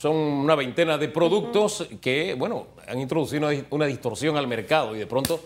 Son una veintena de productos que, bueno, han introducido una, una distorsión al mercado y de pronto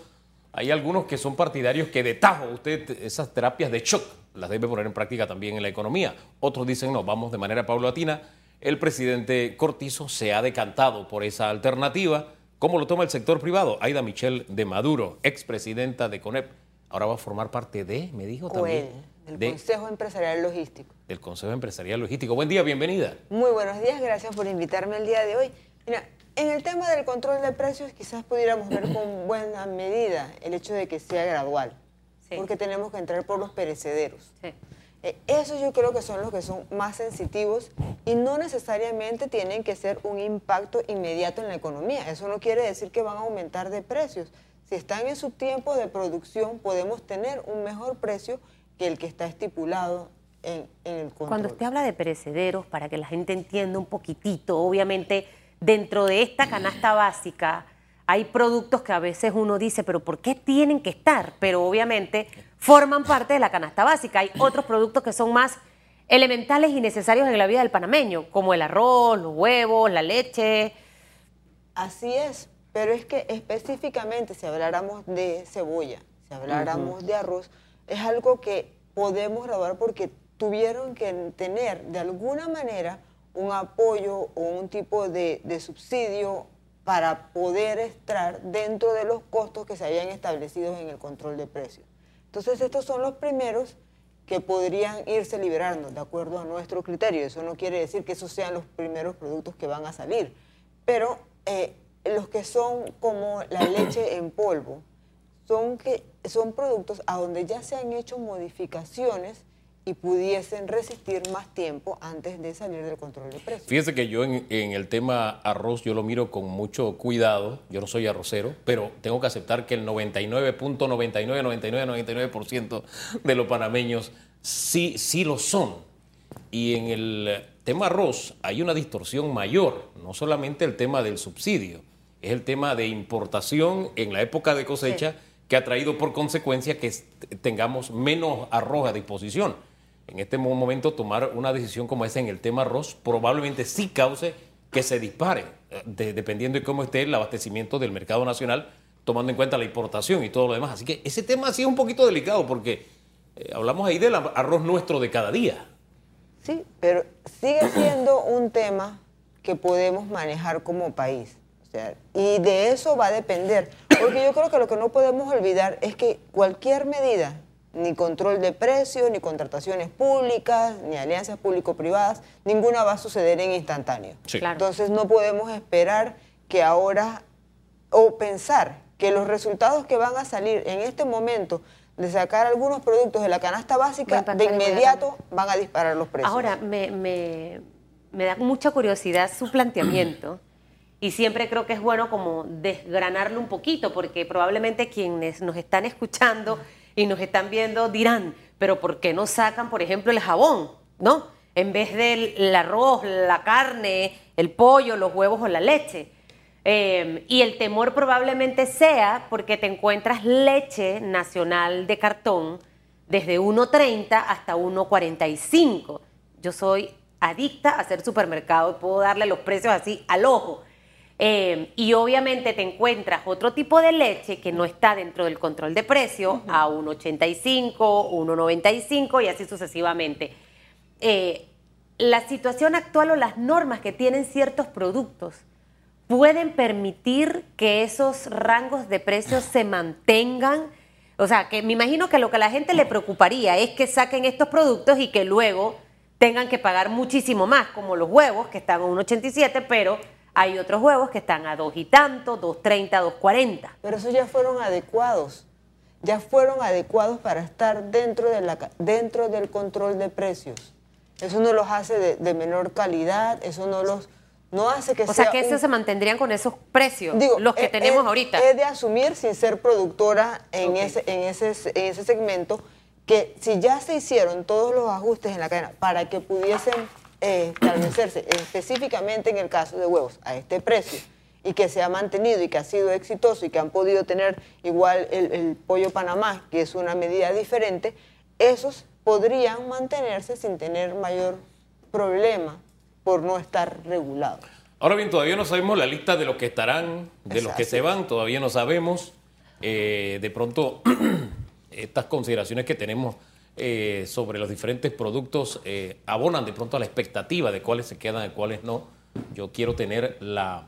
hay algunos que son partidarios que de tajo usted esas terapias de shock las debe poner en práctica también en la economía. Otros dicen, no, vamos de manera paulatina. El presidente Cortizo se ha decantado por esa alternativa. ¿Cómo lo toma el sector privado? Aida Michelle de Maduro, expresidenta de CONEP, ahora va a formar parte de, me dijo también. Del Consejo Empresarial Logístico. Del Consejo Empresarial Logístico. Buen día, bienvenida. Muy buenos días, gracias por invitarme el día de hoy. Mira, en el tema del control de precios quizás pudiéramos ver con buena medida el hecho de que sea gradual, porque tenemos que entrar por los perecederos. Eh, esos yo creo que son los que son más sensitivos y no necesariamente tienen que ser un impacto inmediato en la economía. Eso no quiere decir que van a aumentar de precios. Si están en su tiempo de producción, podemos tener un mejor precio que el que está estipulado en, en el control. Cuando usted habla de perecederos, para que la gente entienda un poquitito, obviamente dentro de esta canasta básica hay productos que a veces uno dice, pero ¿por qué tienen que estar? Pero obviamente forman parte de la canasta básica. Hay otros productos que son más elementales y necesarios en la vida del panameño, como el arroz, los huevos, la leche. Así es, pero es que específicamente si habláramos de cebolla, si habláramos de arroz, es algo que podemos graduar porque tuvieron que tener de alguna manera un apoyo o un tipo de, subsidio para poder estar dentro de los costos que se habían establecido en el control de precios. Entonces estos son los primeros que podrían irse liberando de acuerdo a nuestro criterio. Eso no quiere decir que esos sean los primeros productos que van a salir, pero eh, los que son como la leche en polvo son, que, son productos a donde ya se han hecho modificaciones y pudiesen resistir más tiempo antes de salir del control de precios. Fíjese que yo en, el tema arroz yo lo miro con mucho cuidado, yo no soy arrocero, pero tengo que aceptar que el 99.999999% de los panameños sí, sí lo son. Y en el tema arroz hay una distorsión mayor, no solamente el tema del subsidio, es el tema de importación en la época de cosecha que ha traído por consecuencia que tengamos menos arroz a disposición en este momento tomar una decisión como esa en el tema arroz probablemente sí cause que se dispare, eh, dependiendo de cómo esté el abastecimiento del mercado nacional, tomando en cuenta la importación y todo lo demás. Así que ese tema sí es un poquito delicado porque eh, hablamos ahí del arroz nuestro de cada día. Sí, pero sigue siendo un tema que podemos manejar como país. Y de eso va a depender. Porque yo creo que lo que no podemos olvidar es que cualquier medida ni control de precios, ni contrataciones públicas, ni alianzas público-privadas, ninguna va a suceder en instantáneo. Entonces no podemos esperar que ahora, o pensar que los resultados que van a salir en este momento de sacar algunos productos de la canasta básica, de inmediato van a disparar los precios. Ahora, me, me, me da mucha curiosidad su planteamiento. Y siempre creo que es bueno como desgranarlo un poquito, porque probablemente quienes nos están escuchando y nos están viendo dirán, pero ¿por qué no sacan, por ejemplo, el jabón? ¿No? En vez del arroz, la carne, el pollo, los huevos o la leche. Em, y el temor probablemente sea porque te encuentras leche nacional de cartón desde 1.30 hasta 1.45. Yo soy adicta a hacer supermercado y puedo darle los precios así al ojo. Em, y obviamente te encuentras otro tipo de leche que no está dentro del control de precio a 1,85, 1,95 y así sucesivamente. Eh, la situación actual o las normas que tienen ciertos productos pueden permitir que esos rangos de precios se mantengan. O sea, que me imagino que lo que a la gente le preocuparía es que saquen estos productos y que luego tengan que pagar muchísimo más, como los huevos, que están a 1,87, pero hay otros huevos que están a dos y tanto, 2.30, 2.40. Pero esos ya fueron adecuados. Ya fueron adecuados para estar dentro, de la, dentro del control de precios. Eso no los hace de, menor calidad, eso no los no hace que o sea, que esos se mantendrían con esos precios, los que tenemos ahorita. Es de asumir sin ser productora en, ese, en, ese, en ese segmento que si ya se hicieron todos los ajustes en la cadena para que pudiesen establecerse específicamente en el caso de huevos a este precio y que se ha mantenido y que ha sido exitoso y que han podido tener igual el, pollo Panamá, que es una medida diferente, esos podrían mantenerse sin tener mayor problema por no estar regulado. Ahora bien, todavía no sabemos la lista de los que estarán, de los que se van, todavía no sabemos. Eh, de pronto, estas consideraciones que tenemos eh, sobre los diferentes productos eh, abonan de pronto a la expectativa de cuáles se quedan y cuáles no. Yo quiero tener la,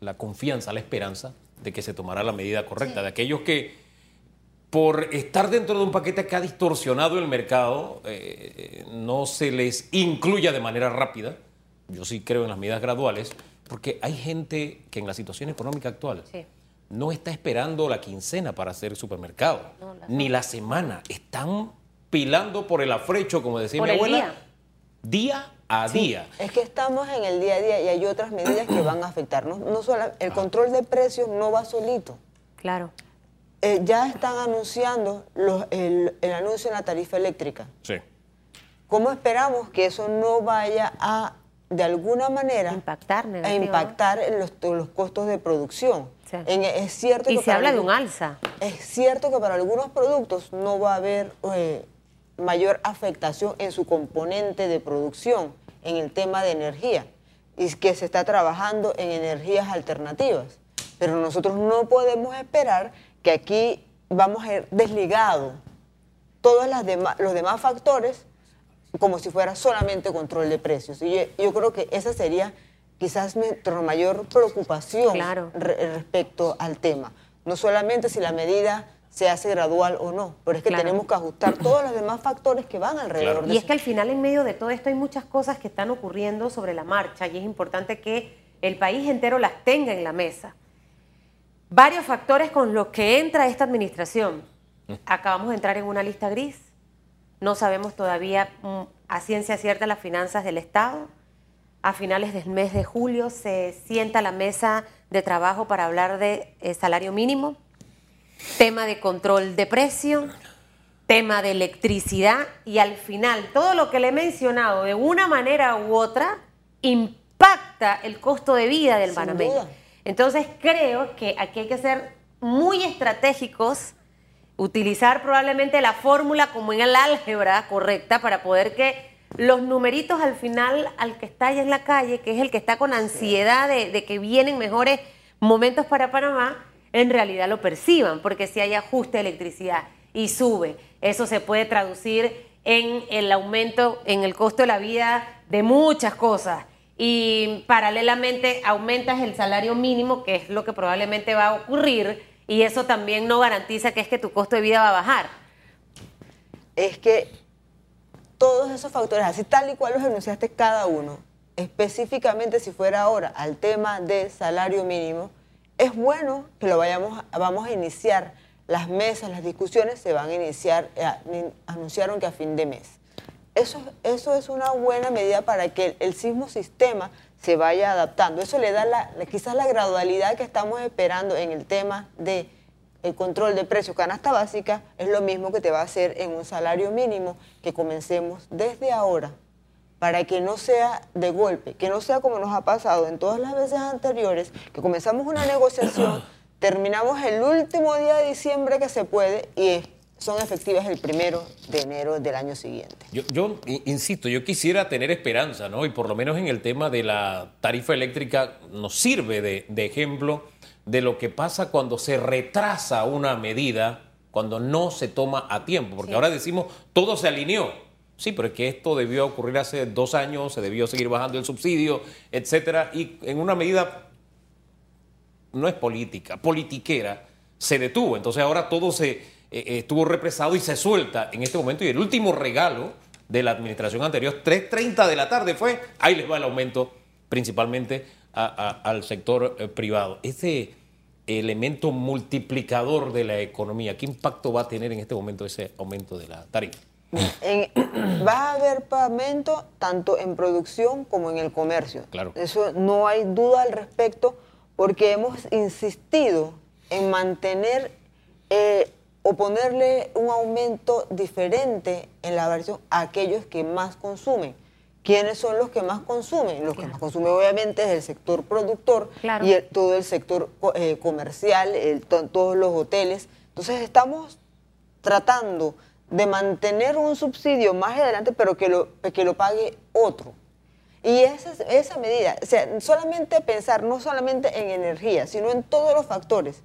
la confianza, la esperanza de que se tomará la medida correcta, de aquellos que por estar dentro de un paquete que ha distorsionado el mercado, eh, no se les incluya de manera rápida. Yo sí creo en las medidas graduales, porque hay gente que en la situación económica actual no está esperando la quincena para hacer supermercado, ni la semana. Están pilando por el afrecho, como decía mi abuela, día, a día. Es que estamos en el día a día y hay otras medidas que van a afectarnos. No solo el ah. control de precios no va solito. Claro. Eh, ya están anunciando el, anuncio en la tarifa eléctrica. Sí. ¿Cómo esperamos que eso no vaya a, de alguna manera, impactar, a impactar en los, los, costos de producción? es cierto y se habla de un alza. Es cierto que para algunos productos no va a haber eh, mayor afectación en su componente de producción, en el tema de energía, y que se está trabajando en energías alternativas. Pero nosotros no podemos esperar que aquí vamos a ir desligado todos las los demás factores como si fuera solamente control de precios. Y yo, creo que esa sería quizás nuestra mayor preocupación respecto al tema. No solamente si la medida se hace gradual o no, pero es que tenemos que ajustar todos los demás factores que van alrededor de Y es que al final en medio de todo esto hay muchas cosas que están ocurriendo sobre la marcha y es importante que el país entero las tenga en la mesa. Varios factores con los que entra esta administración. Acabamos de entrar en una lista gris. No sabemos todavía mm, a ciencia cierta las finanzas del Estado. A finales del mes de julio se sienta la mesa de trabajo para hablar de eh, salario mínimo tema de control de precio, tema de electricidad y al final todo lo que le he mencionado de una manera u otra impacta el costo de vida del panameño. Entonces creo que aquí hay que ser muy estratégicos, utilizar probablemente la fórmula como en el álgebra correcta para poder que los numeritos al final, al que está allá en la calle, que es el que está con ansiedad de, de que vienen mejores momentos para Panamá, en realidad lo perciban, porque si hay ajuste de electricidad y sube, eso se puede traducir en el aumento en el costo de la vida de muchas cosas. Y paralelamente aumentas el salario mínimo, que es lo que probablemente va a ocurrir, y eso también no garantiza que es que tu costo de vida va a bajar. Es que todos esos factores, así tal y cual los enunciaste cada uno, específicamente si fuera ahora al tema de salario mínimo, es bueno que lo vayamos, vamos a iniciar las mesas, las discusiones se van a iniciar, eh, anunciaron que a fin de mes. Eso, eso es una buena medida para que el, sismo sistema se vaya adaptando. Eso le da la, quizás la gradualidad que estamos esperando en el tema de el control de precios. Canasta básica es lo mismo que te va a hacer en un salario mínimo que comencemos desde ahora para que no sea de golpe, que no sea como nos ha pasado en todas las veces anteriores, que comenzamos una negociación, terminamos el último día de diciembre que se puede y son efectivas el primero de enero del año siguiente. Yo, insisto, yo quisiera tener esperanza, ¿no? Y por lo menos en el tema de la tarifa eléctrica nos sirve de, de ejemplo de lo que pasa cuando se retrasa una medida, cuando no se toma a tiempo, porque ahora decimos todo se alineó Sí, pero es que esto debió ocurrir hace dos años, se debió seguir bajando el subsidio, etcétera, y en una medida no es política, politiquera, se detuvo. Entonces ahora todo se eh, eh, estuvo represado y se suelta en este momento. Y el último regalo de la administración anterior, 3.30 de la tarde fue, ahí les va el aumento principalmente al sector eh, privado. Ese elemento multiplicador de la economía, ¿qué impacto va a tener en este momento ese aumento de la tarifa? va a haber pagamento tanto en producción como en el comercio. Claro. Eso no hay duda al respecto porque hemos insistido en mantener eh, o ponerle un aumento diferente en la versión a aquellos que más consumen. ¿Quiénes son los que más consumen? Los que más consumen obviamente es el sector productor y todo el sector eh, comercial, todos los hoteles. Entonces estamos tratando de mantener un subsidio más adelante, pero que lo, que lo pague otro. Y esa, esa medida, o sea, solamente pensar no solamente en energía, sino en todos los factores,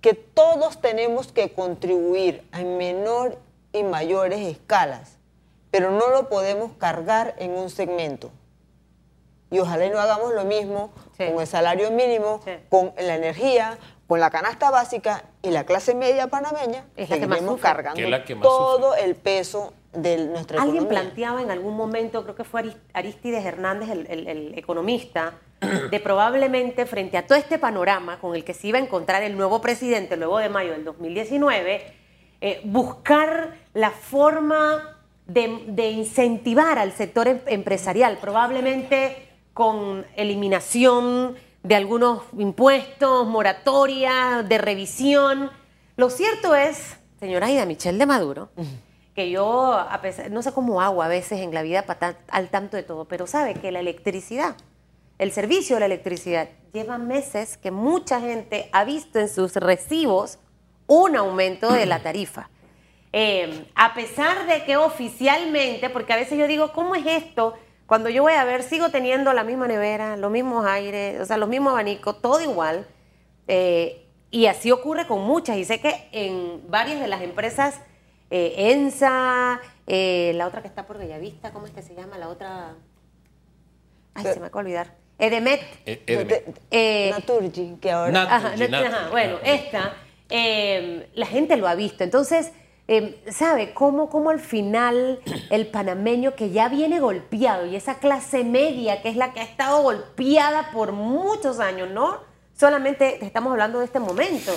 que todos tenemos que contribuir en menor y mayores escalas, pero no lo podemos cargar en un segmento. Y ojalá y no hagamos lo mismo Sí. con el salario mínimo, Sí. con la energía, con la canasta básica y la clase media panameña, Es la que más sufre. cargando Que es la que más todo el peso de nuestra Alguien economía. planteaba en algún momento, creo que fue Aris- Aristides Hernández, el, el- el economista, de probablemente frente a todo este panorama con el que se iba a encontrar el nuevo presidente luego de mayo del 2019, eh, buscar la forma de, de incentivar al sector em- empresarial, probablemente con eliminación de algunos impuestos, moratoria, de revisión. Lo cierto es, señora Aida Michelle de Maduro, que yo, a pesar, no sé cómo hago a veces en la vida para al tanto de todo, pero sabe que la electricidad, el servicio de la electricidad, lleva meses que mucha gente ha visto en sus recibos un aumento de la tarifa. Eh, a pesar de que oficialmente, porque a veces yo digo, ¿cómo es esto? Cuando yo voy a ver, sigo teniendo la misma nevera, los mismos aires, o sea, los mismos abanicos, todo igual. Eh, y así ocurre con muchas. Y sé que en varias de las empresas, eh, ENSA, eh, la otra que está por Bellavista, ¿cómo es que se llama? La otra. Ay, se me acaba de olvidar. Edemet. Eh, de- Eh, Naturgy, que ahora... Ajá, Naturgy, ajá, bueno, esta, eh, la gente lo ha visto. Entonces, eh, ¿sabe cómo, cómo al final el panameño que ya viene golpeado y esa clase media que es la que ha estado golpeada por muchos años, no solamente estamos hablando de este momento,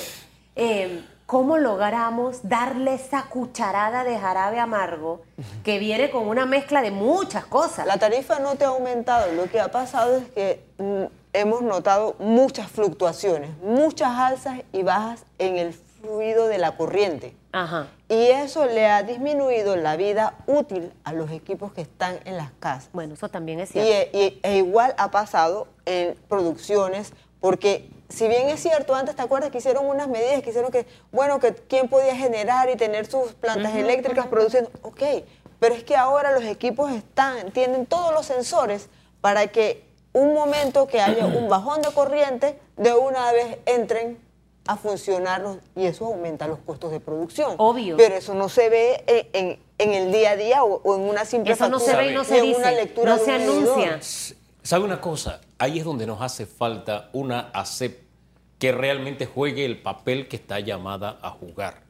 eh, ¿cómo logramos darle esa cucharada de jarabe amargo que viene con una mezcla de muchas cosas? La tarifa no te ha aumentado. Lo que ha pasado es que mm, hemos notado muchas fluctuaciones, muchas alzas y bajas en el fluido de la corriente. Ajá. Y eso le ha disminuido la vida útil a los equipos que están en las casas. Bueno, eso también es Y, cierto. e- y- e igual ha pasado en producciones, porque si bien es cierto, antes te acuerdas que hicieron unas medidas que hicieron que, bueno, que quién podía generar y tener sus plantas eléctricas produciendo, ok, pero es que ahora los equipos están, tienen todos los sensores para que un momento que haya un bajón de corriente, de una vez entren a funcionar y eso aumenta los costos de producción. Obvio. Pero eso no se ve en, en- en el día a día o, o en una simple Eso no se ve y no se en una dice, lectura no se anuncia. ¿Sabe una cosa? Ahí es donde nos hace falta una ACEP que realmente juegue el papel que está llamada a jugar.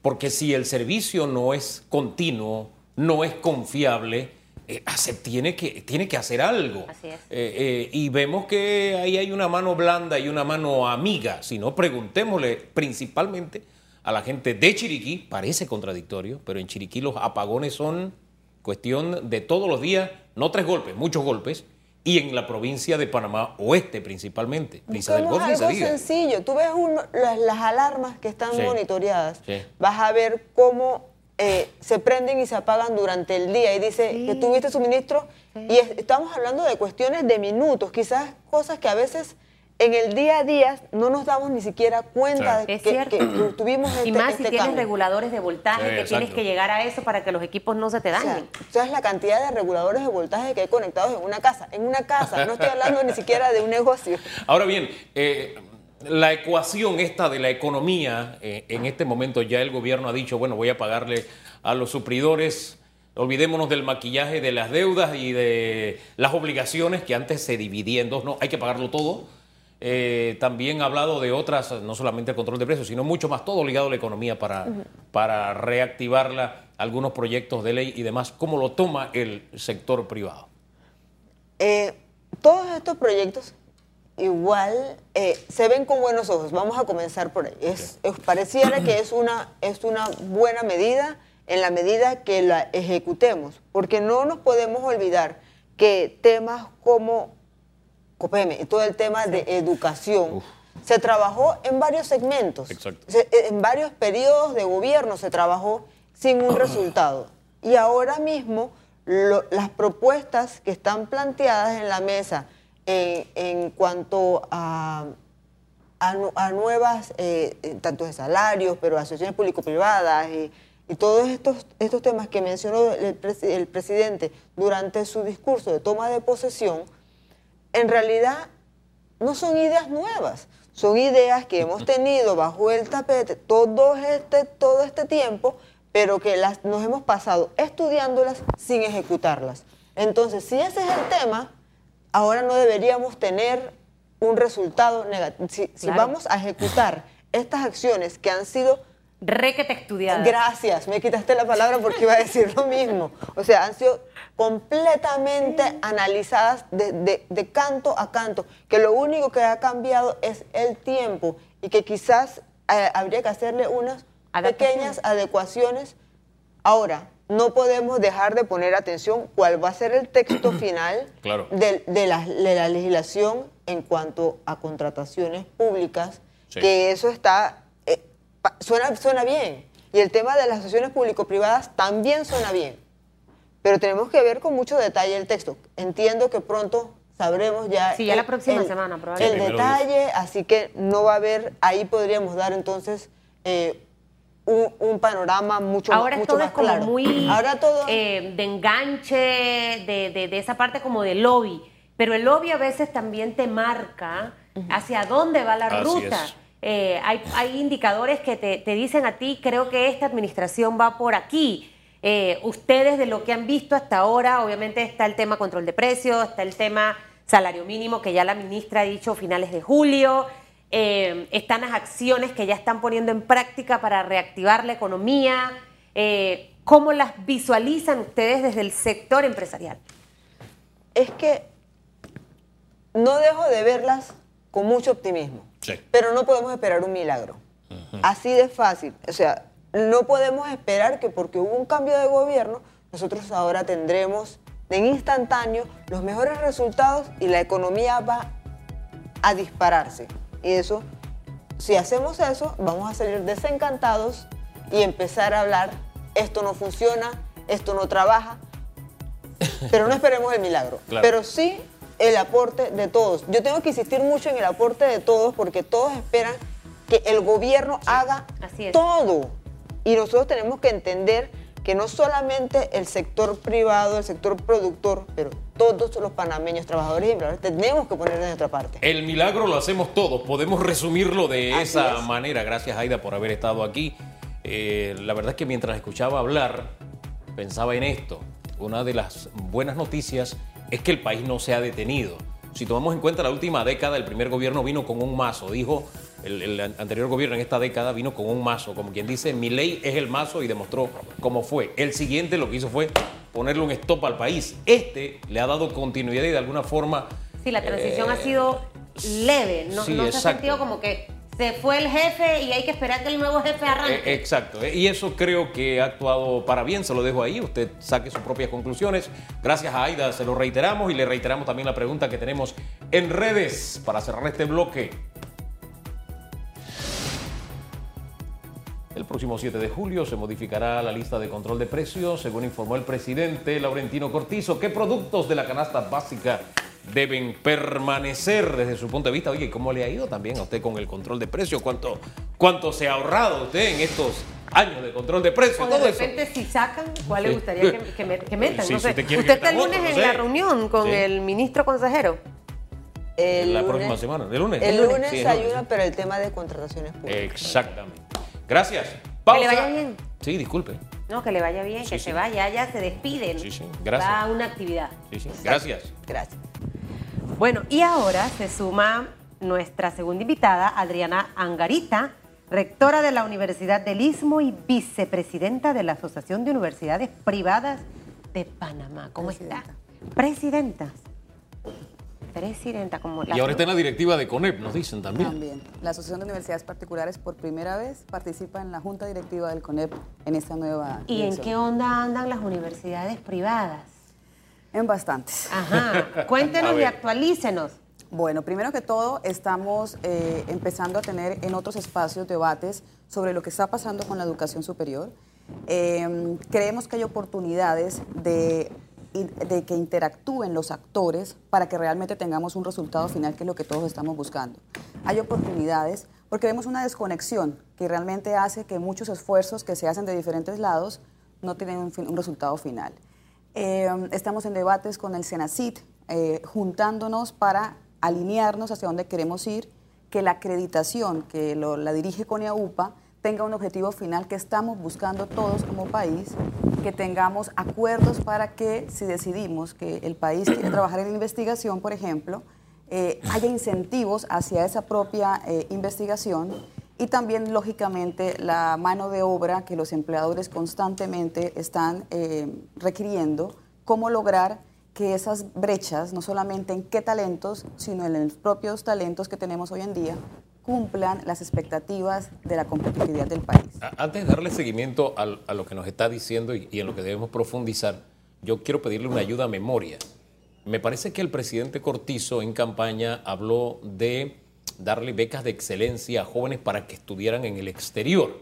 Porque si el servicio no es continuo, no es confiable, eh, tiene que, tiene que hacer algo. Así es. Eh, eh, y vemos que ahí hay una mano blanda y una mano amiga. Si no, preguntémosle principalmente a la gente de Chiriquí, parece contradictorio, pero en Chiriquí los apagones son cuestión de todos los días, no tres golpes, muchos golpes, y en la provincia de Panamá Oeste principalmente. Brisa del Golfo, algo sencillo. Tú ves uno- las, las alarmas que están Sí. monitoreadas. Sí. Vas a ver cómo eh, se prenden y se apagan durante el día. Y dice Sí. que tuviste suministro. Y es- estamos hablando de cuestiones de minutos, quizás cosas que a veces en el día a día no nos damos ni siquiera cuenta Sí. de Es que, que tuvimos este, y más este si tienes cambio. reguladores de voltaje, Sí, que tienes que llegar a eso para que los equipos no se te O sea, dañen. ¿sabes la cantidad de reguladores de voltaje que hay conectados en una casa? En una casa, no estoy hablando ni siquiera de un negocio. Ahora bien, eh, la ecuación esta de la economía, eh, en este momento ya el gobierno ha dicho, bueno, voy a pagarle a los supridores, olvidémonos del maquillaje de las deudas y de las obligaciones que antes se dividían en dos, no, hay que pagarlo todo. Eh, también ha hablado de otras, no solamente el control de precios, sino mucho más, todo ligado a la economía para, para reactivarla, algunos proyectos de ley y demás. ¿Cómo lo toma el sector privado? Eh, todos estos proyectos igual eh, se ven con buenos ojos. Vamos a comenzar por ahí. Es, es- pareciera que es una, es una buena medida en la medida que la ejecutemos, porque no nos podemos olvidar que temas como COPEME y todo el tema de educación se trabajó en varios segmentos, Exacto. Se- en varios periodos de gobierno se trabajó sin un resultado. Y ahora mismo lo- las propuestas que están planteadas en la mesa en, en cuanto a, a a nuevas, eh, eh, tanto de salarios, pero asociaciones público-privadas y, y todos estos, estos temas que mencionó el, el presidente durante su discurso de toma de posesión, en realidad no son ideas nuevas, son ideas que hemos tenido bajo el tapete todo este, todo este tiempo, pero que las, nos hemos pasado estudiándolas sin ejecutarlas. Entonces, si ese es el tema, ahora no deberíamos tener un resultado negativo. Si, si vamos a ejecutar estas acciones que han sido requete estudiadas. Gracias, me quitaste la palabra porque iba a decir lo mismo. O sea, han sido completamente analizadas de, canto a canto, que lo único que ha cambiado es el tiempo y que quizás eh, habría que hacerle unas pequeñas adecuaciones. Ahora, no podemos dejar de poner atención cuál va a ser el texto final de, la, legislación en cuanto a contrataciones públicas, que eso está, eh, suena, suena bien. Y el tema de las asociaciones público-privadas también suena bien. Pero tenemos que ver con mucho detalle el texto. Entiendo que pronto sabremos ya, sí, ya la próxima semana, el detalle, así que no va a haber, ahí podríamos dar entonces eh, un, panorama mucho, Ahora mucho todo es como muy Ahora todo... Eh, de enganche, de, de, esa parte como de lobby, pero el lobby a veces también te marca hacia dónde va la ruta. Eh, hay, hay, indicadores que te, te dicen a ti, creo que esta administración va por aquí eh, ustedes de lo que han visto hasta ahora, obviamente está el tema control de precios, está el tema salario mínimo que ya la ministra ha dicho finales de julio, eh, están las acciones que ya están poniendo en práctica para reactivar la economía. Eh, ¿Cómo las visualizan ustedes desde el sector empresarial? Es que no dejo de verlas con mucho optimismo, pero no podemos esperar un milagro. Así de fácil. O sea, no podemos esperar que porque hubo un cambio de gobierno, nosotros ahora tendremos en instantáneo los mejores resultados y la economía va a dispararse. Y eso, si hacemos eso, vamos a salir desencantados y empezar a hablar, esto no funciona, esto no trabaja, pero no esperemos el milagro. Pero sí el aporte de todos. Yo tengo que insistir mucho en el aporte de todos porque todos esperan que el gobierno haga todo. Y nosotros tenemos que entender que no solamente el sector privado, el sector productor, pero todos los panameños, trabajadores y empleadores, tenemos que poner de nuestra parte. El milagro lo hacemos todos, podemos resumirlo de esa manera. Gracias Aida por haber estado aquí. Eh, la verdad es que mientras escuchaba hablar, pensaba en esto. Una de las buenas noticias es que el país no se ha detenido. Si tomamos en cuenta la última década, el primer gobierno vino con un mazo, dijo el, anterior gobierno en esta década vino con un mazo, como quien dice, mi ley es el mazo y demostró cómo fue. El siguiente lo que hizo fue ponerle un stop al país. Este le ha dado continuidad y de alguna forma... Sí, la transición ha sido leve, no, se ha sentido como que se fue el jefe y hay que esperar que el nuevo jefe arranque. Eh, exacto, y eso creo que ha actuado para bien, se lo dejo ahí, usted saque sus propias conclusiones. Gracias a Aida, se lo reiteramos y le reiteramos también la pregunta que tenemos en redes para cerrar este bloque. El próximo 7 de julio se modificará la lista de control de precios, según informó el presidente Laurentino Cortizo. ¿Qué productos de la canasta básica deben permanecer desde su punto de vista? Oye, ¿cómo le ha ido también a usted con el control de precios? ¿Cuánto, cuánto se ha ahorrado usted en estos años de control de precios? O de repente, si sacan, ¿cuál le gustaría que, metan? usted, está el lunes en la reunión con el ministro consejero. la próxima semana, el lunes. El lunes hay una, pero el tema de contrataciones públicas. Exactamente. Gracias. Pausa. Que le vaya bien. Sí, disculpe. No, que le vaya bien, que se vaya, ya se despiden. Sí, sí, gracias. Va a una actividad. Sí, sí, gracias. Gracias. Bueno, y ahora se suma nuestra segunda invitada, Adriana Angarita, rectora de la Universidad del Istmo y vicepresidenta de la Asociación de Universidades Privadas de Panamá. ¿Cómo está? Presidenta presidenta. Como y ahora está en la directiva de CONEP, nos dicen también. También. La Asociación de Universidades Particulares por primera vez participa en la Junta Directiva del CONEP en esta nueva. ¿Y en qué onda andan las universidades privadas? En bastantes. Ajá. Cuéntenos y actualícenos. Bueno, primero que todo, estamos eh, empezando a tener en otros espacios debates sobre lo que está pasando con la educación superior. Eh, creemos que hay oportunidades de de que interactúen los actores para que realmente tengamos un resultado final que es lo que todos estamos buscando. Hay oportunidades porque vemos una desconexión que realmente hace que muchos esfuerzos que se hacen de diferentes lados no tienen un, resultado final. Eh, estamos en debates con el Senacit, eh, juntándonos para alinearnos hacia dónde queremos ir, que la acreditación que la dirige CONIAUPA tenga un objetivo final que estamos buscando todos como país, que tengamos acuerdos para que si decidimos que el país quiere trabajar en investigación, por ejemplo, eh, haya incentivos hacia esa propia eh, investigación y también, lógicamente, la mano de obra que los empleadores constantemente están eh, requiriendo, cómo lograr que esas brechas, no solamente en qué talentos, sino en los propios talentos que tenemos hoy en día, cumplan las expectativas de la competitividad del país. Antes de darle seguimiento a, lo que nos está diciendo y, en lo que debemos profundizar, yo quiero pedirle una ayuda a memoria. Me parece que el presidente Cortizo en campaña habló de darle becas de excelencia a jóvenes para que estudiaran en el exterior.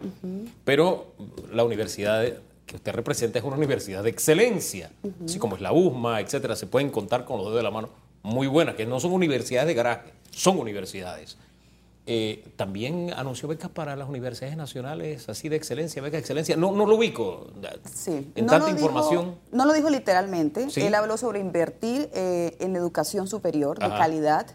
Pero la universidad que usted representa es una universidad de excelencia, así como es la USMA, etcétera. Se pueden contar con los dedos de la mano muy buenas, que no son universidades de garaje, son universidades. Eh, también anunció becas para las universidades nacionales, así de excelencia, becas de excelencia. No, no lo ubico. Sí. En tanta información. no lo dijo literalmente. Él habló sobre invertir eh, en educación superior de calidad.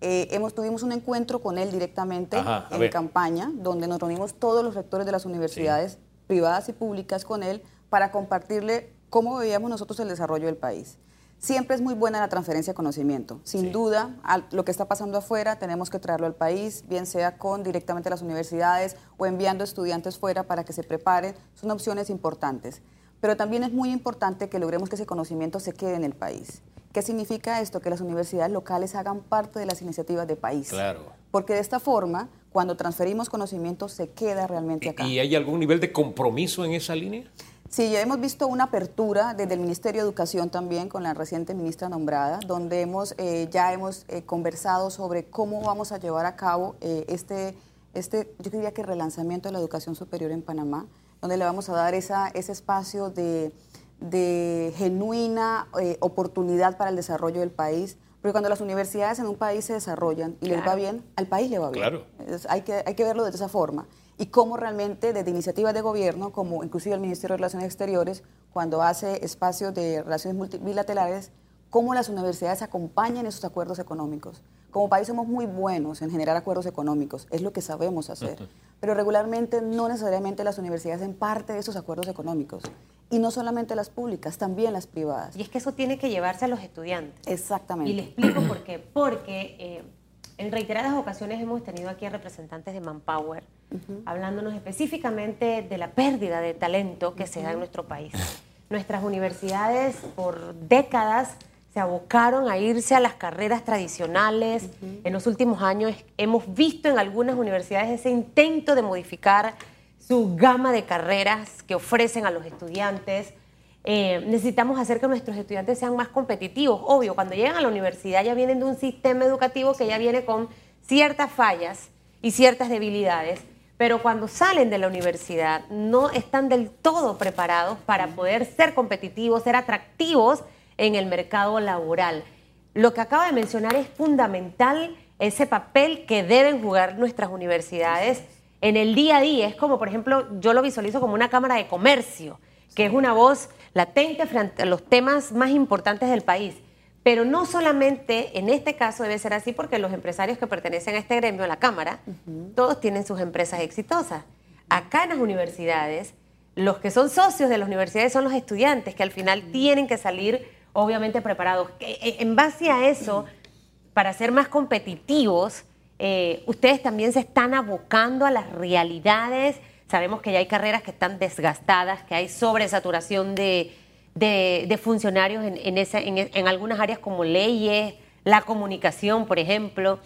Eh, hemos tuvimos un encuentro con él directamente en campaña, donde nos reunimos todos los rectores de las universidades privadas y públicas con él para compartirle cómo veíamos nosotros el desarrollo del país. Siempre es muy buena la transferencia de conocimiento. Sin duda, lo que está pasando afuera tenemos que traerlo al país, bien sea con directamente las universidades o enviando estudiantes fuera para que se preparen. Son opciones importantes. Pero también es muy importante que logremos que ese conocimiento se quede en el país. ¿Qué significa esto? Que las universidades locales hagan parte de las iniciativas de país. Claro. Porque de esta forma, cuando transferimos conocimiento, se queda realmente acá. ¿Y hay algún nivel de compromiso en esa línea? Sí, ya hemos visto una apertura desde el Ministerio de Educación también con la reciente ministra nombrada, donde hemos eh, ya hemos eh, conversado sobre cómo vamos a llevar a cabo eh, este, este, yo diría que relanzamiento de la educación superior en Panamá, donde le vamos a dar esa, ese espacio de, de genuina oportunidad para el desarrollo del país, porque cuando las universidades en un país se desarrollan y les va bien, al país le va bien. Claro. hay, que, hay que verlo de esa forma y cómo realmente desde iniciativas de gobierno, como inclusive el Ministerio de Relaciones Exteriores, cuando hace espacios de relaciones bilaterales, cómo las universidades acompañan esos acuerdos económicos. Como país somos muy buenos en generar acuerdos económicos, es lo que sabemos hacer, pero regularmente no necesariamente las universidades hacen parte de esos acuerdos económicos. Y no solamente las públicas, también las privadas. Y es que eso tiene que llevarse a los estudiantes. Exactamente. Y le explico por qué. Porque eh, en reiteradas ocasiones hemos tenido aquí a representantes de Manpower hablándonos específicamente de la pérdida de talento que se da en nuestro país. Nuestras universidades por décadas se abocaron a irse a las carreras tradicionales. En los últimos años hemos visto en algunas universidades ese intento de modificar su gama de carreras que ofrecen a los estudiantes. Eh, necesitamos hacer que nuestros estudiantes sean más competitivos. Obvio, cuando llegan a la universidad ya vienen de un sistema educativo que ya viene con ciertas fallas y ciertas debilidades, pero cuando salen de la universidad no están del todo preparados para poder ser competitivos, ser atractivos en el mercado laboral. Lo que acaba de mencionar es fundamental ese papel que deben jugar nuestras universidades en el día a día. Es como, por ejemplo, yo lo visualizo como una cámara de comercio, que es una voz latente frente a los temas más importantes del país. Pero no solamente en este caso debe ser así porque los empresarios que pertenecen a este gremio, a la Cámara, todos tienen sus empresas exitosas. Acá en las universidades, los que son socios de las universidades son los estudiantes, que al final tienen que salir obviamente preparados. E, en base a eso, para ser más competitivos, eh, ustedes también se están abocando a las realidades Sabemos que ya hay carreras que están desgastadas, que hay sobresaturación de, de, funcionarios en, en, en, algunas áreas como leyes, la comunicación, por ejemplo.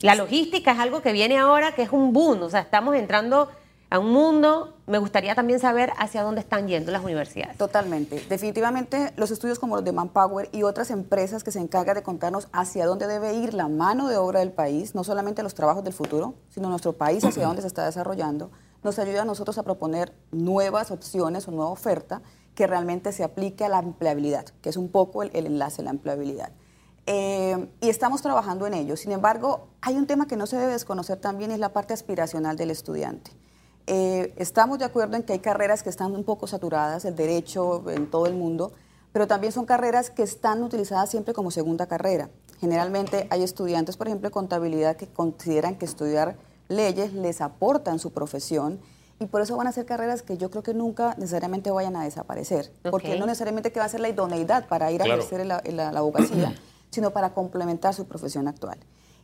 La logística es algo que viene ahora, que es un boom, o sea, estamos entrando a un mundo, me gustaría también saber hacia dónde están yendo las universidades. Totalmente. Definitivamente los estudios como los de Manpower y otras empresas que se encargan de contarnos hacia dónde debe ir la mano de obra del país, no solamente los trabajos del futuro, sino nuestro país hacia dónde se está desarrollando, nos ayuda a nosotros a proponer nuevas opciones o nueva oferta que realmente se aplique a la empleabilidad, que es un poco el, enlace, la empleabilidad. Eh, y estamos trabajando en ello. Sin embargo, hay un tema que no se debe desconocer también, es la parte aspiracional del estudiante. Eh, estamos de acuerdo en que hay carreras que están un poco saturadas, el derecho en todo el mundo, pero también son carreras que están utilizadas siempre como segunda carrera. Generalmente hay estudiantes, por ejemplo, de contabilidad que consideran que estudiar leyes les aporta en su profesión y por eso van a ser carreras que yo creo que nunca necesariamente vayan a desaparecer, porque no necesariamente que va a ser la idoneidad para ir a ejercer la, la, la abogacía, sino para complementar su profesión actual.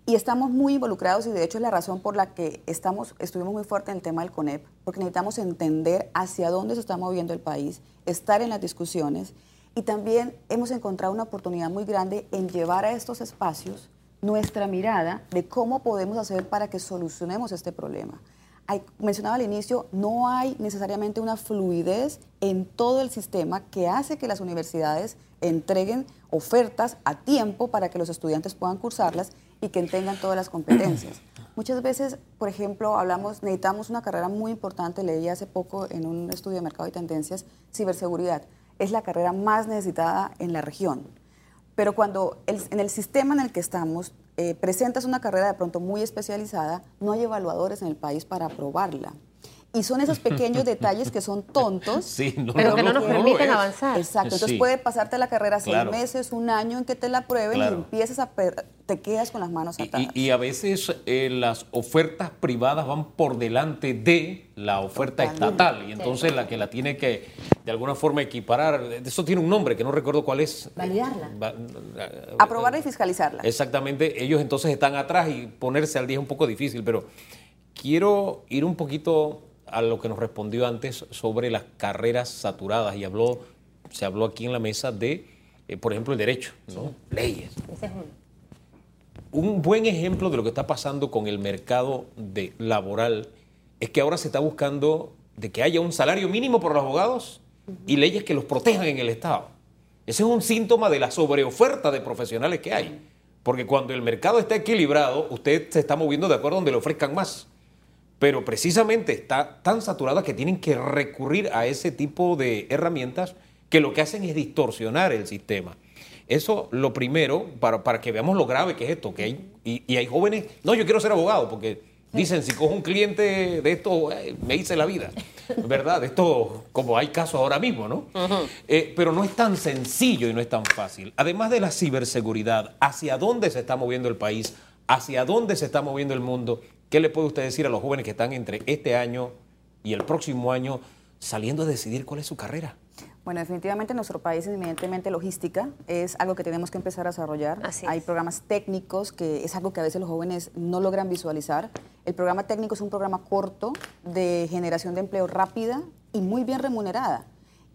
Y estamos muy involucrados y de hecho es la razón por la que estamos, estuvimos muy fuertes en el tema del CONEP, porque necesitamos entender hacia dónde se está moviendo el país, estar en las discusiones y también hemos encontrado una oportunidad muy grande en llevar a estos espacios nuestra mirada de cómo podemos hacer para que solucionemos este problema. Hay, mencionaba al inicio, no hay necesariamente una fluidez en todo el sistema que hace que las universidades entreguen ofertas a tiempo para que los estudiantes puedan cursarlas y que tengan todas las competencias. Muchas veces, por ejemplo, hablamos, necesitamos una carrera muy importante, leí hace poco en un estudio de mercado y tendencias, ciberseguridad. Es la carrera más necesitada en la región. Pero cuando en el sistema en el que estamos eh, presentas una carrera de pronto muy especializada, no hay evaluadores en el país para aprobarla. Y son esos pequeños detalles que son tontos, pero que no, nos permiten avanzar. Exacto. Entonces puede pasarte la carrera seis meses, un año en que te la prueben y empiezas a te quedas con las manos atadas. Y, a veces eh, las ofertas privadas van por delante de la oferta estatal y entonces la que la tiene que de alguna forma equiparar, eso tiene un nombre que no recuerdo cuál es. Validarla. Aprobarla y fiscalizarla. Exactamente. Ellos entonces están atrás y ponerse al día es un poco difícil, pero quiero ir un poquito a lo que nos respondió antes sobre las carreras saturadas y habló, se habló aquí en la mesa de, eh, por ejemplo, el derecho, ¿no? leyes. Ese es uno. Un buen ejemplo de lo que está pasando con el mercado de laboral es que ahora se está buscando de que haya un salario mínimo por los abogados y leyes que los protejan en el Estado. Ese es un síntoma de la sobreoferta de profesionales que hay. Porque cuando el mercado está equilibrado, usted se está moviendo de acuerdo donde le ofrezcan más pero precisamente está tan saturada que tienen que recurrir a ese tipo de herramientas que lo que hacen es distorsionar el sistema. Eso lo primero, para, para que veamos lo grave que es esto, que hay, y, hay jóvenes, no, yo quiero ser abogado, porque dicen, si cojo un cliente de esto, eh, me hice la vida, ¿verdad? Esto, como hay casos ahora mismo, ¿no? Eh, pero no es tan sencillo y no es tan fácil. Además de la ciberseguridad, ¿hacia dónde se está moviendo el país? ¿Hacia dónde se está moviendo el mundo? ¿Qué le puede usted decir a los jóvenes que están entre este año y el próximo año saliendo a decidir cuál es su carrera? Bueno, definitivamente en nuestro país, evidentemente, logística es algo que tenemos que empezar a desarrollar. Hay programas técnicos que es algo que a veces los jóvenes no logran visualizar. El programa técnico es un programa corto de generación de empleo rápida y muy bien remunerada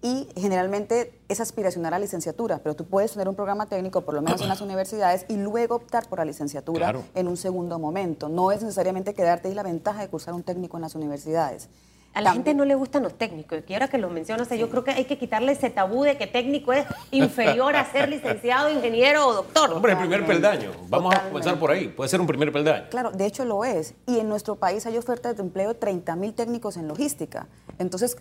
y generalmente es aspiracional a licenciatura, pero tú puedes tener un programa técnico, por lo menos en las universidades, y luego optar por la licenciatura en un segundo momento. No es necesariamente quedarte y la ventaja de cursar un técnico en las universidades. A la gente no le gustan los técnicos. Y ahora que lo mencionas, yo creo que hay que quitarle ese tabú de que técnico es inferior a ser licenciado, ingeniero o doctor. Hombre, el primer peldaño. Vamos a comenzar por ahí. Puede ser un primer peldaño. Claro, de hecho lo es. Y en nuestro país hay ofertas de empleo de 30 mil técnicos en logística. Entonces,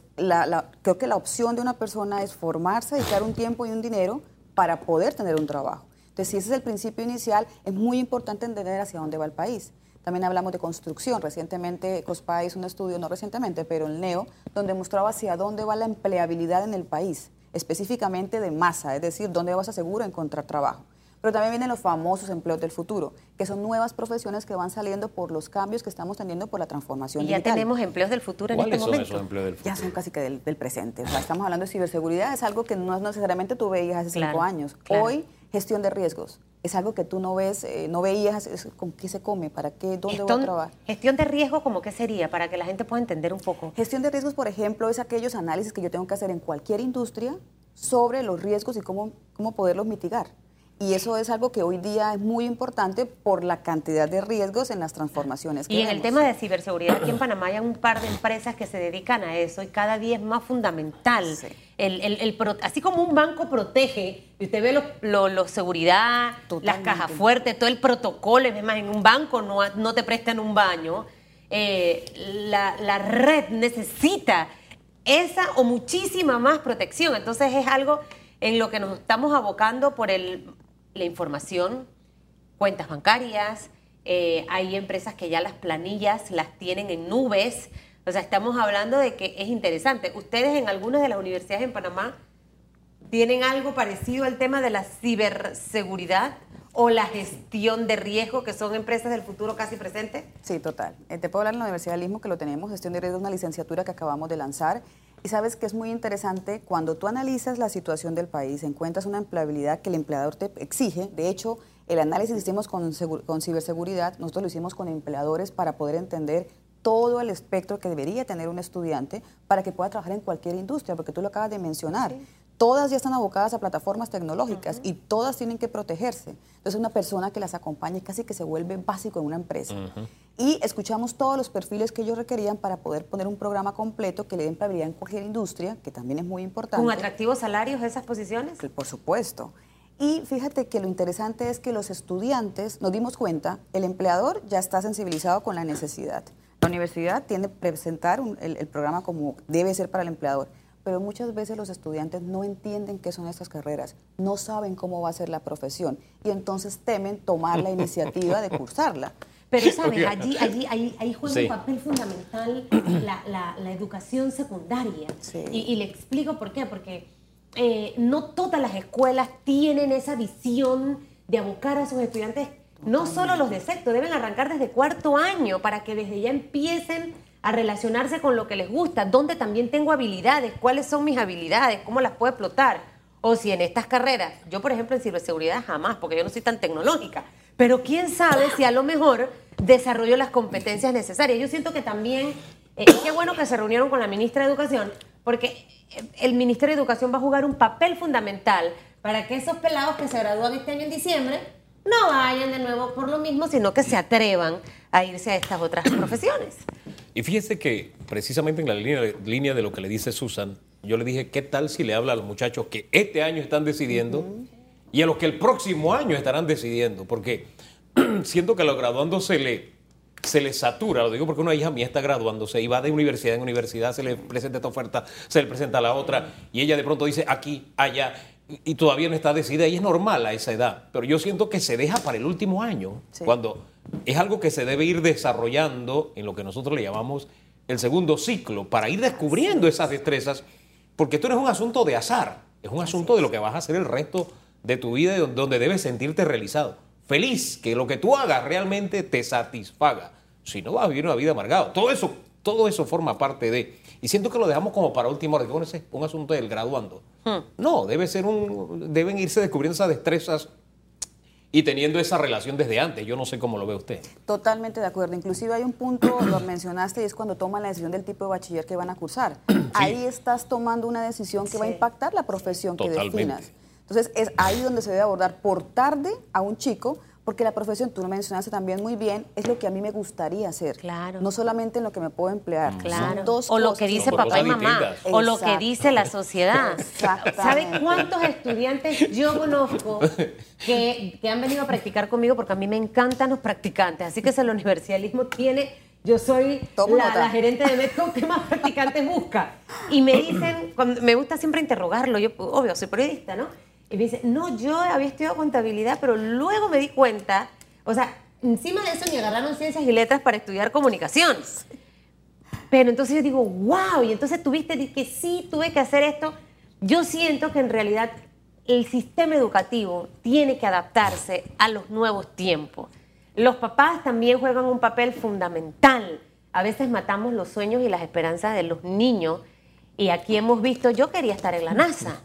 creo que la opción de una persona es formarse, dedicar un tiempo y un dinero para poder tener un trabajo. Entonces, si ese es el principio inicial, es muy importante entender hacia dónde va el país. También hablamos de construcción. Recientemente COSPA hizo un estudio, no recientemente, pero el NEO, donde mostraba hacia dónde va la empleabilidad en el país, específicamente de masa, es decir, dónde vas a seguro encontrar trabajo. Pero también vienen los famosos empleos del futuro, que son nuevas profesiones que van saliendo por los cambios que estamos teniendo por la transformación y ya tenemos empleos del futuro en este son momento. Esos empleos del futuro? Ya son casi que del, presente. estamos hablando de ciberseguridad, es algo que no necesariamente tú veías hace cinco años. Hoy, gestión de riesgos es algo que tú no ves, eh, no veías, con qué se come, para qué, dónde voy a trabajar. Gestión de riesgos, ¿cómo qué sería? Para que la gente pueda entender un poco. Gestión de riesgos, por ejemplo, es aquellos análisis que yo tengo que hacer en cualquier industria sobre los riesgos y cómo, cómo poderlos mitigar. Y eso es algo que hoy día es muy importante por la cantidad de riesgos en las transformaciones que Y en el tema de ciberseguridad, aquí en Panamá hay un par de empresas que se dedican a eso y cada día es más fundamental. El, el, así como un banco protege, y usted ve lo, seguridad, las cajas fuertes, todo el protocolo, es más, en un banco no, no te prestan un baño, eh, la, la red necesita esa o muchísima más protección. Entonces es algo en lo que nos estamos abocando por el la información, cuentas bancarias, eh, hay empresas que ya las planillas las tienen en nubes. O sea, estamos hablando de que es interesante. Ustedes en algunas de las universidades en Panamá tienen algo parecido al tema de la ciberseguridad o la gestión de riesgo, que son empresas del futuro casi presente? Sí, total. Eh, te puedo hablar en la Universidad del Istmo, que lo tenemos, gestión de riesgo es una licenciatura que acabamos de lanzar. Y sabes que es muy interesante cuando tú analizas la situación del país, encuentras una empleabilidad que el empleador te exige. De hecho, el análisis que hicimos con, con ciberseguridad, nosotros lo hicimos con empleadores para poder entender todo el espectro que debería tener un estudiante para que pueda trabajar en cualquier industria, porque tú lo acabas de mencionar todas ya están abocadas a plataformas tecnológicas y todas tienen que protegerse. Entonces una persona que las acompañe casi que se vuelve básico en una empresa. Y escuchamos todos los perfiles que ellos requerían para poder poner un programa completo que le den empleabilidad en cualquier industria, que también es muy importante. ¿Con atractivos salarios esas posiciones? Por supuesto. Y fíjate que lo interesante es que los estudiantes, nos dimos cuenta, el empleador ya está sensibilizado con la necesidad. La universidad tiene que presentar el programa como debe ser para el empleador pero muchas veces los estudiantes no entienden qué son estas carreras, no saben cómo va a ser la profesión y entonces temen tomar la iniciativa de cursarla. Pero sabes, allí, allí, ahí, juega un papel fundamental la, la, educación secundaria. Y, le explico por qué, porque eh, no todas las escuelas tienen esa visión de abocar a sus estudiantes, no solo los de sexto, deben arrancar desde cuarto año para que desde ya empiecen a relacionarse con lo que les gusta, dónde también tengo habilidades, cuáles son mis habilidades, cómo las puedo explotar. O si en estas carreras, yo por ejemplo en ciberseguridad jamás, porque yo no soy tan tecnológica, pero quién sabe si a lo mejor desarrollo las competencias necesarias. Yo siento que también, eh, qué bueno que se reunieron con la ministra de Educación, porque el Ministerio de Educación va a jugar un papel fundamental para que esos pelados que se gradúan este año en diciembre no vayan de nuevo por lo mismo, sino que se atrevan a irse a estas otras profesiones. Y fíjese que precisamente en la línea de, línea de lo que le dice Susan, yo le dije, ¿qué tal si le habla a los muchachos que este año están decidiendo y a los que el próximo año estarán decidiendo? Porque siento que a los graduandos se le, se le satura, lo digo porque una hija mía está graduándose y va de universidad en universidad, se le presenta esta oferta, se le presenta la otra y ella de pronto dice aquí, allá y todavía no está decidida y es normal a esa edad, pero yo siento que se deja para el último año, cuando es algo que se debe ir desarrollando en lo que nosotros le llamamos el segundo ciclo, para ir descubriendo esas destrezas, porque esto no es un asunto de azar, es un asunto de lo que vas a hacer el resto de tu vida, donde debes sentirte realizado, feliz, que lo que tú hagas realmente te satisfaga, si no vas a vivir una vida amargada. Todo eso, todo eso forma parte de... Y siento que lo dejamos como para última hora, que es un asunto del graduando. Hmm. No, debe ser un, deben irse descubriendo esas destrezas y teniendo esa relación desde antes. Yo no sé cómo lo ve usted. Totalmente de acuerdo. Inclusive hay un punto, lo mencionaste, y es cuando toman la decisión del tipo de bachiller que van a cursar. Ahí estás tomando una decisión que va a impactar la profesión que definas. Entonces es ahí donde se debe abordar por tarde a un chico porque la profesión, tú lo mencionaste también muy bien, es lo que a mí me gustaría hacer. Claro. No solamente en lo que me puedo emplear. Claro. o lo que dice papá y mamá. O lo que dice la sociedad. ¿Sabe cuántos estudiantes yo conozco que, han venido a practicar conmigo? Porque a mí me encantan los practicantes. Así que el universalismo tiene yo soy la, gerente de Metco que más practicantes busca. Y me dicen, me gusta siempre interrogarlo, yo obvio, soy periodista, ¿no? Y me dice, no, yo había estudiado contabilidad, pero luego me di cuenta, o sea, encima de eso me agarraron ciencias y letras para estudiar comunicación. Pero entonces yo digo, wow, y entonces tuviste que sí, tuve que hacer esto. Yo siento que en realidad el sistema educativo tiene que adaptarse a los nuevos tiempos. Los papás también juegan un papel fundamental. A veces matamos los sueños y las esperanzas de los niños y aquí hemos visto, yo quería estar en la NASA.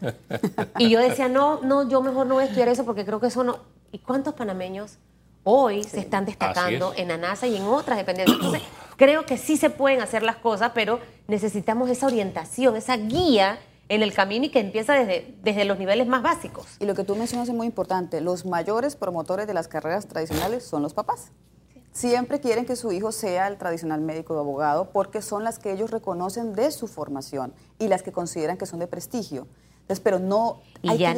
Y yo decía, no, no, yo mejor no voy a estudiar eso porque creo que eso no... ¿Y cuántos panameños hoy se están destacando en la NASA y en otras dependencias? Entonces, creo que sí se pueden hacer las cosas, pero necesitamos esa orientación, esa guía en el camino y que empieza desde, desde los niveles más básicos. Y lo que tú mencionas es muy importante, los mayores promotores de las carreras tradicionales son los papás siempre quieren que su hijo sea el tradicional médico o abogado porque son las que ellos reconocen de su formación y las que consideran que son de prestigio. Entonces, pero no y ya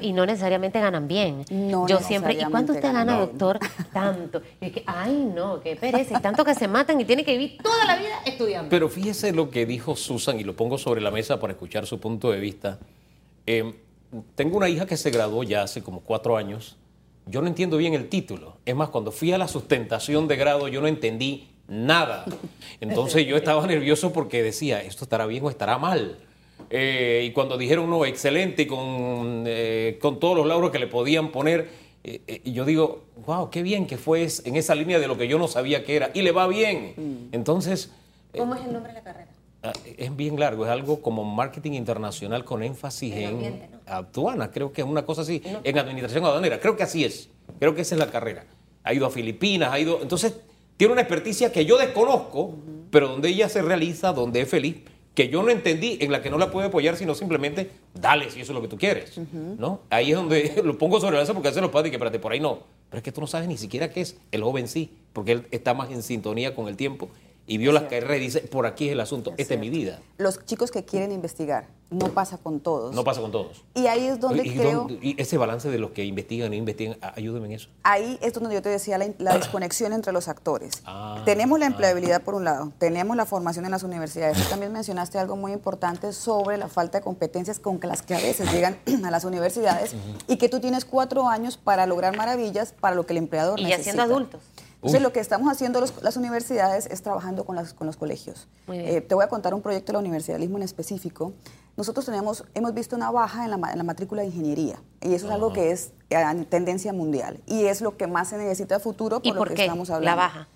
y no necesariamente ganan bien. No Yo siempre, ¿y cuánto usted gana, doctor? Tanto. Y que, ay, no, qué pereza, y tanto que se matan y tienen que vivir toda la vida estudiando. Pero fíjese lo que dijo Susan y lo pongo sobre la mesa para escuchar su punto de vista. Eh, tengo una hija que se graduó ya hace como cuatro años yo no entiendo bien el título. Es más, cuando fui a la sustentación de grado, yo no entendí nada. Entonces yo estaba nervioso porque decía, ¿esto estará bien o estará mal? Eh, y cuando dijeron, no, excelente, con, eh, con todos los lauros que le podían poner, eh, yo digo, wow, qué bien que fue en esa línea de lo que yo no sabía que era. Y le va bien. Mm. Entonces... ¿Cómo es el nombre de la carrera? Ah, es bien largo, es algo como marketing internacional con énfasis en, aduana, creo que es una cosa así, en administración aduanera, creo que así es, creo que esa es la carrera. Ha ido a Filipinas, ha ido, entonces tiene una experticia que yo desconozco, pero donde ella se realiza, donde es feliz, que yo no entendí, en la que no la puedo apoyar, sino simplemente dale si eso es lo que tú quieres, ¿no? Ahí es donde lo pongo sobre la mesa porque hace los padres y que espérate, por ahí no, pero es que tú no sabes ni siquiera qué es el joven sí, porque él está más en sintonía con el tiempo y vio las carreras y dice, por aquí es el asunto, esta es mi vida. Los chicos que quieren investigar, no pasa con todos. No pasa con todos. Y ahí es donde ¿Y, creo... y ese balance de los que investigan e investigan, ayúdenme en eso. Ahí es donde yo te decía la, desconexión entre los actores. Ah, tenemos la empleabilidad por un lado, tenemos la formación en las universidades. Tú también mencionaste algo muy importante sobre la falta de competencias con las que a veces llegan a las universidades y que tú tienes cuatro años para lograr maravillas para lo que el empleador necesita. Y siendo adultos. Entonces, lo que estamos haciendo las universidades es trabajando con, las, con los colegios. Eh, te voy a contar un proyecto de la universidadismo en específico. Nosotros tenemos, hemos visto una baja en la, matrícula de ingeniería y eso es algo que es eh, tendencia mundial y es lo que más se necesita a futuro por, ¿Y por lo que estamos hablando. La baja.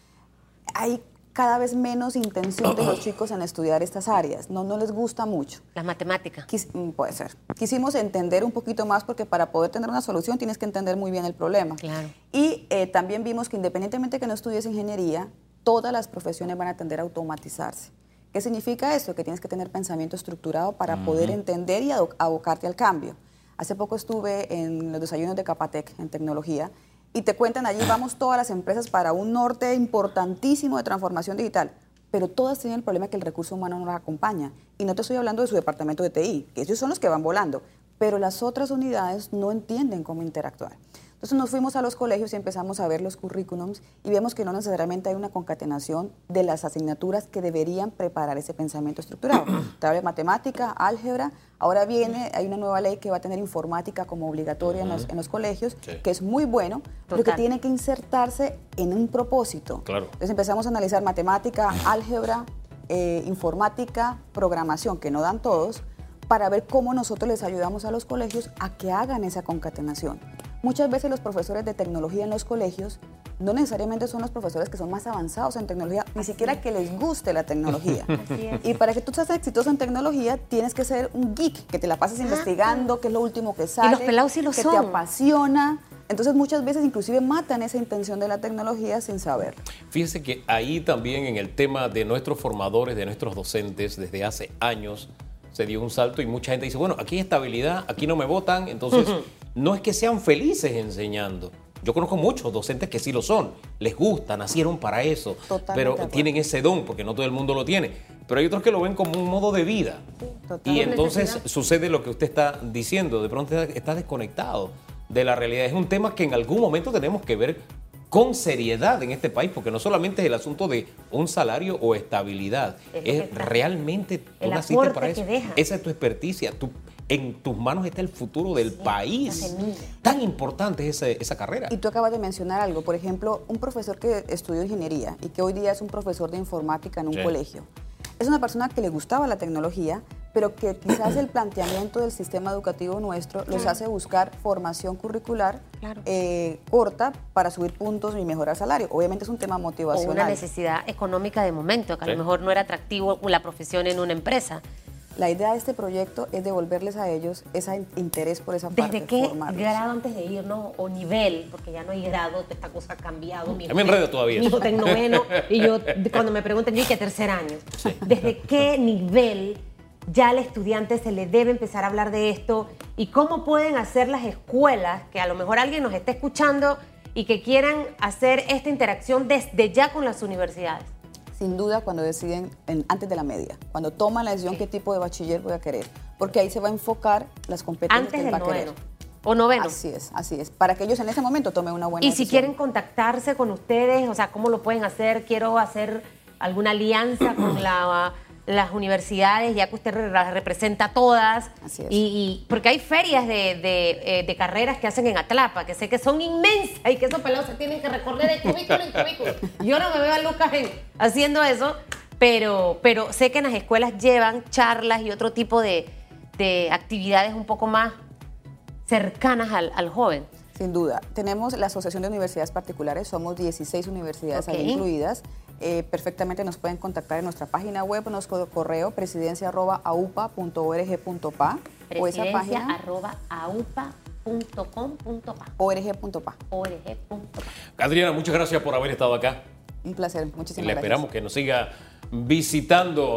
Hay cada vez menos intención de los chicos en estudiar estas áreas. No, no les gusta mucho. La matemática. Mm, puede ser. Quisimos entender un poquito más porque para poder tener una solución tienes que entender muy bien el problema. Claro. Y eh, también vimos que independientemente que no estudies ingeniería, todas las profesiones van a tender a automatizarse. ¿Qué significa eso? Que tienes que tener pensamiento estructurado para poder entender y abocarte al cambio. Hace poco estuve en los desayunos de Capatec en tecnología y te cuentan allí vamos todas las empresas para un norte importantísimo de transformación digital, pero todas tienen el problema que el recurso humano no las acompaña. Y no te estoy hablando de su departamento de TI, que ellos son los que van volando, pero las otras unidades no entienden cómo interactuar. Entonces nos fuimos a los colegios y empezamos a ver los currículums y vemos que no necesariamente hay una concatenación de las asignaturas que deberían preparar ese pensamiento estructurado. Trae matemática, álgebra, ahora viene, hay una nueva ley que va a tener informática como obligatoria en, los, colegios, que es muy bueno, pero que tiene que insertarse en un propósito. Entonces empezamos a analizar matemática, álgebra, eh, informática, programación, que no dan todos, para ver cómo nosotros les ayudamos a los colegios a que hagan esa concatenación. Muchas veces los profesores de tecnología en los colegios no necesariamente son los profesores que son más avanzados en tecnología, ni siquiera que les guste la tecnología. Y para que tú seas exitoso en tecnología, tienes que ser un geek, que te la pases investigando, que es lo último que sale, y los pelados sí lo que te apasiona. Entonces muchas veces inclusive matan esa intención de la tecnología sin saber. Fíjese que ahí también en el tema de nuestros formadores, de nuestros docentes, desde hace años se dio un salto y mucha gente dice, bueno, aquí hay estabilidad, aquí no me votan, entonces no es que sean felices enseñando. Yo conozco muchos docentes que sí lo son, les gusta, nacieron para eso, pero tienen ese don, porque no todo el mundo lo tiene. Pero hay otros que lo ven como un modo de vida. y entonces sucede lo que usted está diciendo, de pronto está desconectado de la realidad. Es un tema que en algún momento tenemos que ver con seriedad en este país, porque no solamente es el asunto de un salario o estabilidad, es, realmente tú naciste para eso. Esa es tu experticia, tu, en tus manos está el futuro del país. Tan importante es esa, carrera. Y tú acabas de mencionar algo, por ejemplo, un profesor que estudió ingeniería y que hoy día es un profesor de informática en un colegio. Es una persona que le gustaba la tecnología, pero que quizás el planteamiento del sistema educativo nuestro los hace buscar formación curricular eh, corta para subir puntos y mejorar salario. Obviamente es un tema motivacional. O una necesidad económica de momento, que a lo mejor no era atractivo la profesión en una empresa. La idea de este proyecto es devolverles a ellos ese interés por esa parte. ¿Desde qué grado antes de irnos o nivel? Porque ya no hay grado, esta cosa ha cambiado. Mi me enredo todavía. Mi hijo está en noveno y yo cuando me preguntan, yo que tercer año. ¿Desde qué nivel ya al estudiante se le debe empezar a hablar de esto? ¿Y cómo pueden hacer las escuelas, que a lo mejor alguien nos esté escuchando y que quieran hacer esta interacción desde ya con las universidades? Sin duda cuando deciden antes de la media, cuando toman la decisión qué tipo de bachiller voy a querer, porque ahí se va a enfocar las competencias antes del va noveno. O noveno. Así es, así es. Para que ellos en ese momento tomen una buena Y decisión. si quieren contactarse con ustedes, o sea, ¿cómo lo pueden hacer? Quiero hacer alguna alianza con la las universidades, ya que usted las representa todas. Así es. Y, y- porque hay ferias de, de, eh, de carreras que hacen en Atlapa, que sé que son inmensas y que esos pelados se tienen que recorrer de cubículo en cubículo. Yo no me veo a Lucas en- haciendo eso, pero, pero sé que en las escuelas llevan charlas y otro tipo de, de actividades un poco más cercanas al, al joven. Sin duda. Tenemos la Asociación de Universidades Particulares, somos 16 universidades ahí Ok. incluidas. Eh, perfectamente nos pueden contactar en nuestra página web, nuestro correo presidencia.aupa.org.pa o esa página arroba aupa.com.pa. org.pa. org.pa. Adriana, muchas gracias por haber estado acá. Un placer, muchísimas le gracias. esperamos que nos siga visitando.